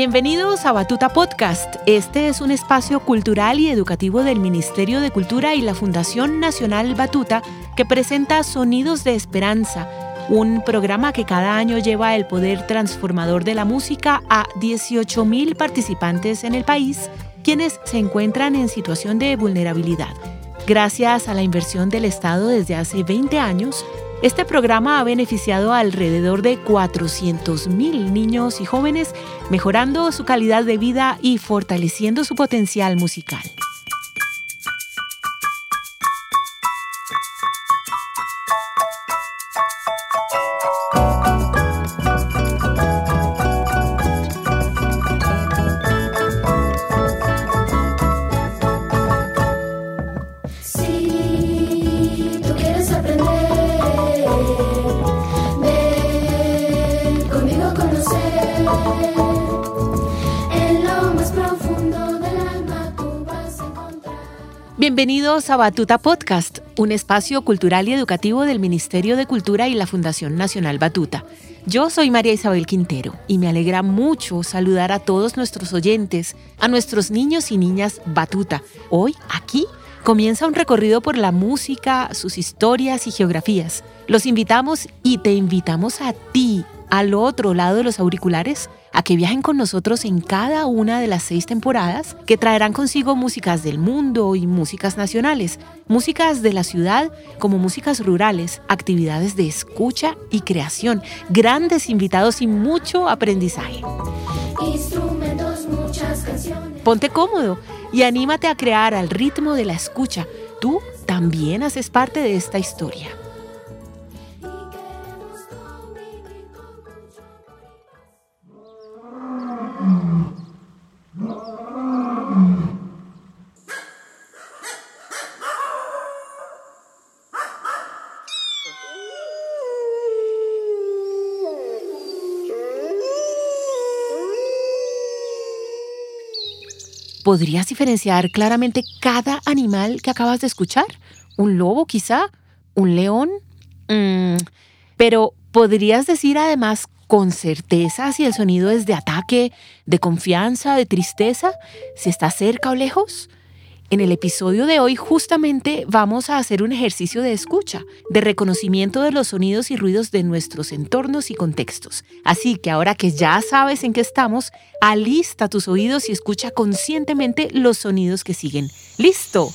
Bienvenidos a Batuta Podcast. Este es un espacio cultural y educativo del Ministerio de Cultura y la Fundación Nacional Batuta que presenta Sonidos de Esperanza, un programa que cada año lleva el poder transformador de la música a 18.000 participantes en el país, quienes se encuentran en situación de vulnerabilidad. Gracias a la inversión del Estado desde hace 20 años, este programa ha beneficiado a alrededor de 400.000 niños y jóvenes, mejorando su calidad de vida y fortaleciendo su potencial musical. Bienvenidos a Batuta Podcast, un espacio cultural y educativo del Ministerio de Cultura y la Fundación Nacional Batuta. Yo soy María Isabel Quintero y me alegra mucho saludar a todos nuestros oyentes, a nuestros niños y niñas Batuta. Hoy, aquí, comienza un recorrido por la música, sus historias y geografías. Los invitamos y te invitamos a ti, al otro lado de los auriculares, a que viajen con nosotros en cada una de las seis temporadas que traerán consigo músicas del mundo y músicas nacionales, músicas de la ciudad como músicas rurales, actividades de escucha y creación, grandes invitados y mucho aprendizaje. Ponte cómodo y anímate a crear al ritmo de la escucha. Tú también haces parte de esta historia. ¿Podrías diferenciar claramente cada animal que acabas de escuchar? ¿Un lobo quizá? ¿Un león? Mm, pero ¿podrías decir además con certeza si el sonido es de ataque, de confianza, de tristeza, si está cerca o lejos? En el episodio de hoy justamente vamos a hacer un ejercicio de escucha, de reconocimiento de los sonidos y ruidos de nuestros entornos y contextos. Así que ahora que ya sabes en qué estamos, alista tus oídos y escucha conscientemente los sonidos que siguen. ¡Listo!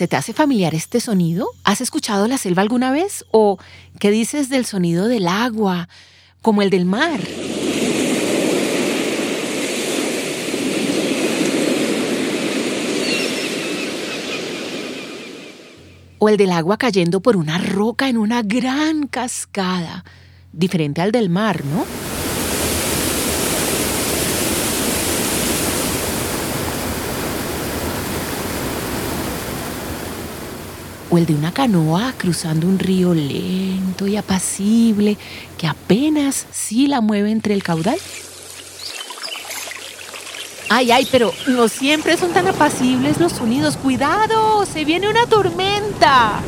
¿Se te hace familiar este sonido? ¿Has escuchado la selva alguna vez? ¿O qué dices del sonido del agua, como el del mar? O el del agua cayendo por una roca en una gran cascada, diferente al del mar, ¿no? O el de una canoa cruzando un río lento y apacible que apenas sí la mueve entre el caudal. Ay, ay, pero no siempre son tan apacibles los sonidos. ¡Cuidado! ¡Se viene una tormenta!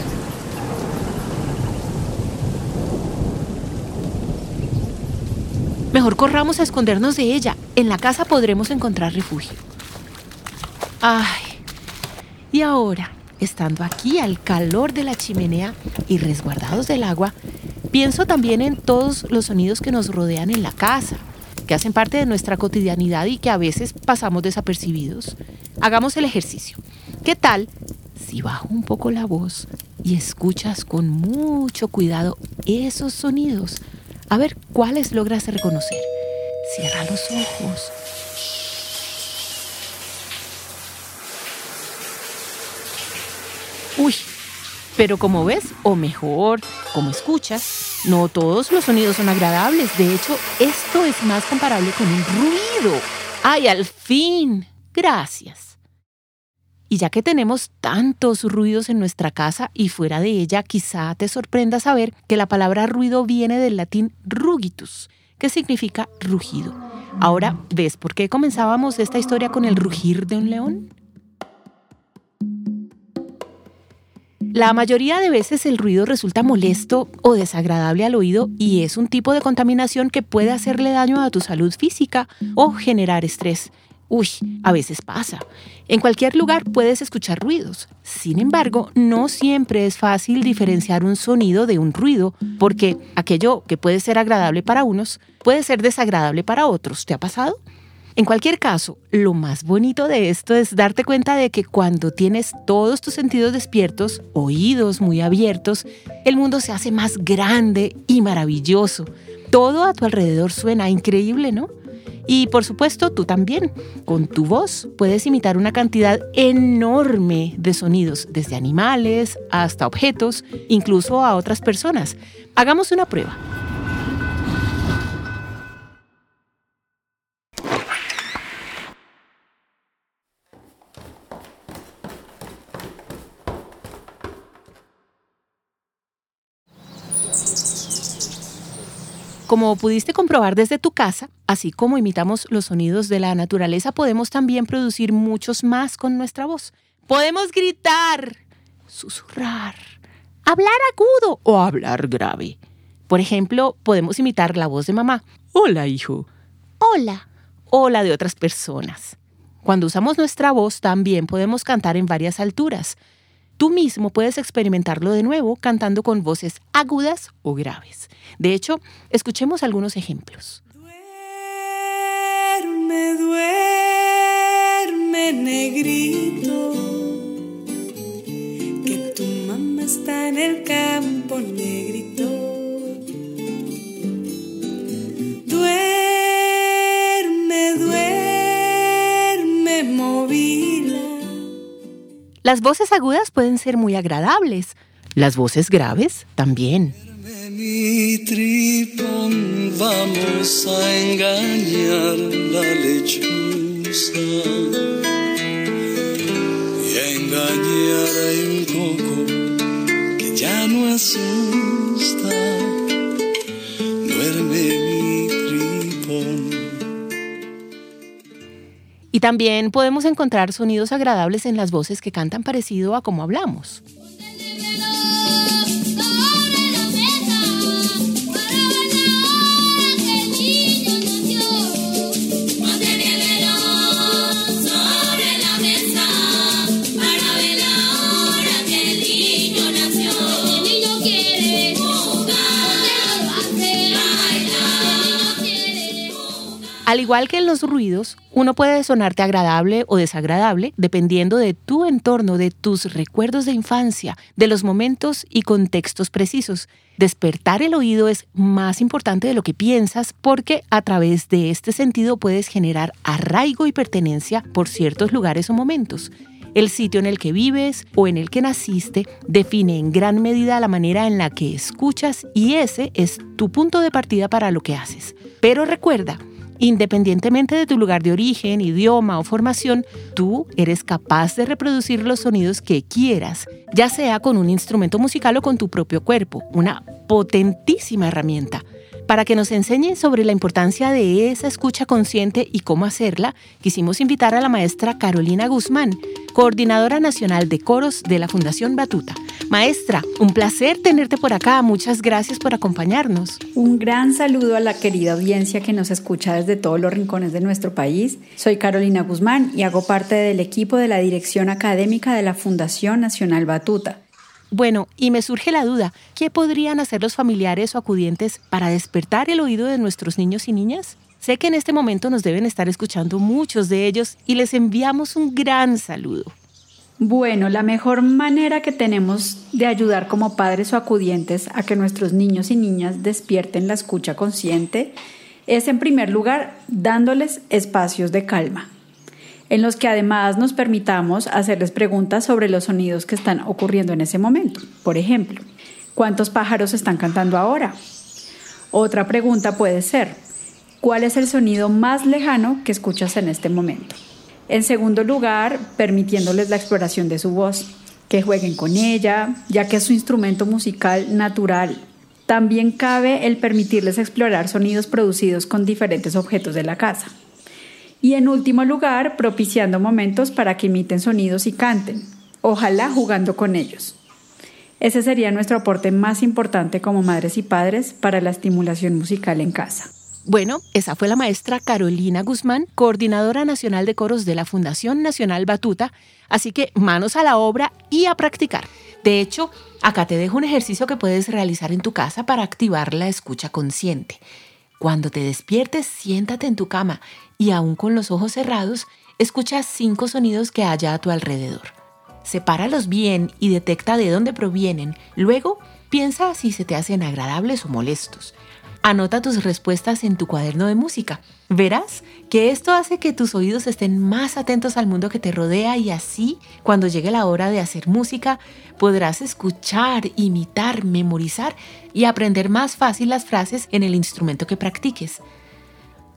Mejor corramos a escondernos de ella. En la casa podremos encontrar refugio. Ay, y ahora, estando aquí al calor de la chimenea y resguardados del agua, pienso también en todos los sonidos que nos rodean en la casa, que hacen parte de nuestra cotidianidad y que a veces pasamos desapercibidos. Hagamos el ejercicio. ¿Qué tal si bajo un poco la voz y escuchas con mucho cuidado esos sonidos? A ver cuáles logras reconocer. Cierra los ojos Uy, pero como ves, o mejor, como escuchas, no todos los sonidos son agradables. De hecho, esto es más comparable con un ruido. ¡Ay, al fin! Gracias. Y ya que tenemos tantos ruidos en nuestra casa y fuera de ella, quizá te sorprenda saber que la palabra ruido viene del latín rugitus, que significa rugido. Ahora, ¿ves por qué comenzábamos esta historia con el rugir de un león? La mayoría de veces el ruido resulta molesto o desagradable al oído y es un tipo de contaminación que puede hacerle daño a tu salud física o generar estrés. Uy, a veces pasa. En cualquier lugar puedes escuchar ruidos. Sin embargo, no siempre es fácil diferenciar un sonido de un ruido, porque aquello que puede ser agradable para unos puede ser desagradable para otros. ¿Te ha pasado? En cualquier caso, lo más bonito de esto es darte cuenta de que cuando tienes todos tus sentidos despiertos, oídos muy abiertos, el mundo se hace más grande y maravilloso. Todo a tu alrededor suena increíble, ¿no? Y por supuesto, tú también. Con tu voz puedes imitar una cantidad enorme de sonidos, desde animales hasta objetos, incluso a otras personas. Hagamos una prueba. Como pudiste comprobar desde tu casa, así como imitamos los sonidos de la naturaleza, podemos también producir muchos más con nuestra voz. Podemos gritar, susurrar, hablar agudo o hablar grave. Por ejemplo, podemos imitar la voz de mamá. Hola, hijo. Hola. Hola de otras personas. Cuando usamos nuestra voz también podemos cantar en varias alturas. Tú mismo puedes experimentarlo de nuevo cantando con voces agudas o graves. De hecho, escuchemos algunos ejemplos. Duerme, duerme, negrito, que tu mamá está en el campo, negrito. Las voces agudas pueden ser muy agradables. Las voces graves también. Mi tripón, vamos a engañar la lechuza y a engañar a un coco que ya no asusta. También podemos encontrar sonidos agradables en las voces que cantan parecido a como hablamos. Al igual que en los ruidos, uno puede sonarte agradable o desagradable dependiendo de tu entorno, de tus recuerdos de infancia, de los momentos y contextos precisos. Despertar el oído es más importante de lo que piensas porque a través de este sentido puedes generar arraigo y pertenencia por ciertos lugares o momentos. El sitio en el que vives o en el que naciste define en gran medida la manera en la que escuchas y ese es tu punto de partida para lo que haces. Pero recuerda, Independientemente de tu lugar de origen, idioma o formación, tú eres capaz de reproducir los sonidos que quieras, ya sea con un instrumento musical o con tu propio cuerpo, una potentísima herramienta. Para que nos enseñe sobre la importancia de esa escucha consciente y cómo hacerla, quisimos invitar a la maestra Carolina Guzmán, coordinadora nacional de coros de la Fundación Batuta. Maestra, un placer tenerte por acá. Muchas gracias por acompañarnos. Un gran saludo a la querida audiencia que nos escucha desde todos los rincones de nuestro país. Soy Carolina Guzmán y hago parte del equipo de la Dirección Académica de la Fundación Nacional Batuta. Bueno, y me surge la duda, ¿qué podrían hacer los familiares o acudientes para despertar el oído de nuestros niños y niñas? Sé que en este momento nos deben estar escuchando muchos de ellos y les enviamos un gran saludo. Bueno, la mejor manera que tenemos de ayudar como padres o acudientes a que nuestros niños y niñas despierten la escucha consciente es en primer lugar dándoles espacios de calma en los que además nos permitamos hacerles preguntas sobre los sonidos que están ocurriendo en ese momento. Por ejemplo, ¿cuántos pájaros están cantando ahora? Otra pregunta puede ser, ¿cuál es el sonido más lejano que escuchas en este momento? En segundo lugar, permitiéndoles la exploración de su voz, que jueguen con ella, ya que es su instrumento musical natural. También cabe el permitirles explorar sonidos producidos con diferentes objetos de la casa. Y en último lugar, propiciando momentos para que imiten sonidos y canten, ojalá jugando con ellos. Ese sería nuestro aporte más importante como madres y padres para la estimulación musical en casa. Bueno, esa fue la maestra Carolina Guzmán, coordinadora nacional de coros de la Fundación Nacional Batuta, así que manos a la obra y a practicar. De hecho, acá te dejo un ejercicio que puedes realizar en tu casa para activar la escucha consciente. Cuando te despiertes, siéntate en tu cama y aún con los ojos cerrados, escucha cinco sonidos que haya a tu alrededor. Sepáralos bien y detecta de dónde provienen. Luego, piensa si se te hacen agradables o molestos. Anota tus respuestas en tu cuaderno de música. Verás que esto hace que tus oídos estén más atentos al mundo que te rodea y así, cuando llegue la hora de hacer música, podrás escuchar, imitar, memorizar y aprender más fácil las frases en el instrumento que practiques.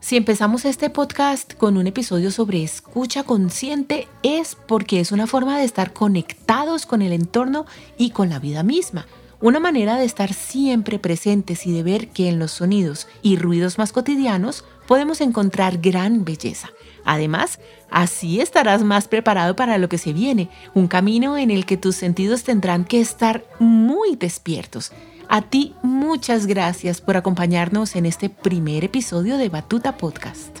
Si empezamos este podcast con un episodio sobre escucha consciente es porque es una forma de estar conectados con el entorno y con la vida misma. Una manera de estar siempre presentes y de ver que en los sonidos y ruidos más cotidianos podemos encontrar gran belleza. Además, así estarás más preparado para lo que se viene, un camino en el que tus sentidos tendrán que estar muy despiertos. A ti muchas gracias por acompañarnos en este primer episodio de Batuta Podcast.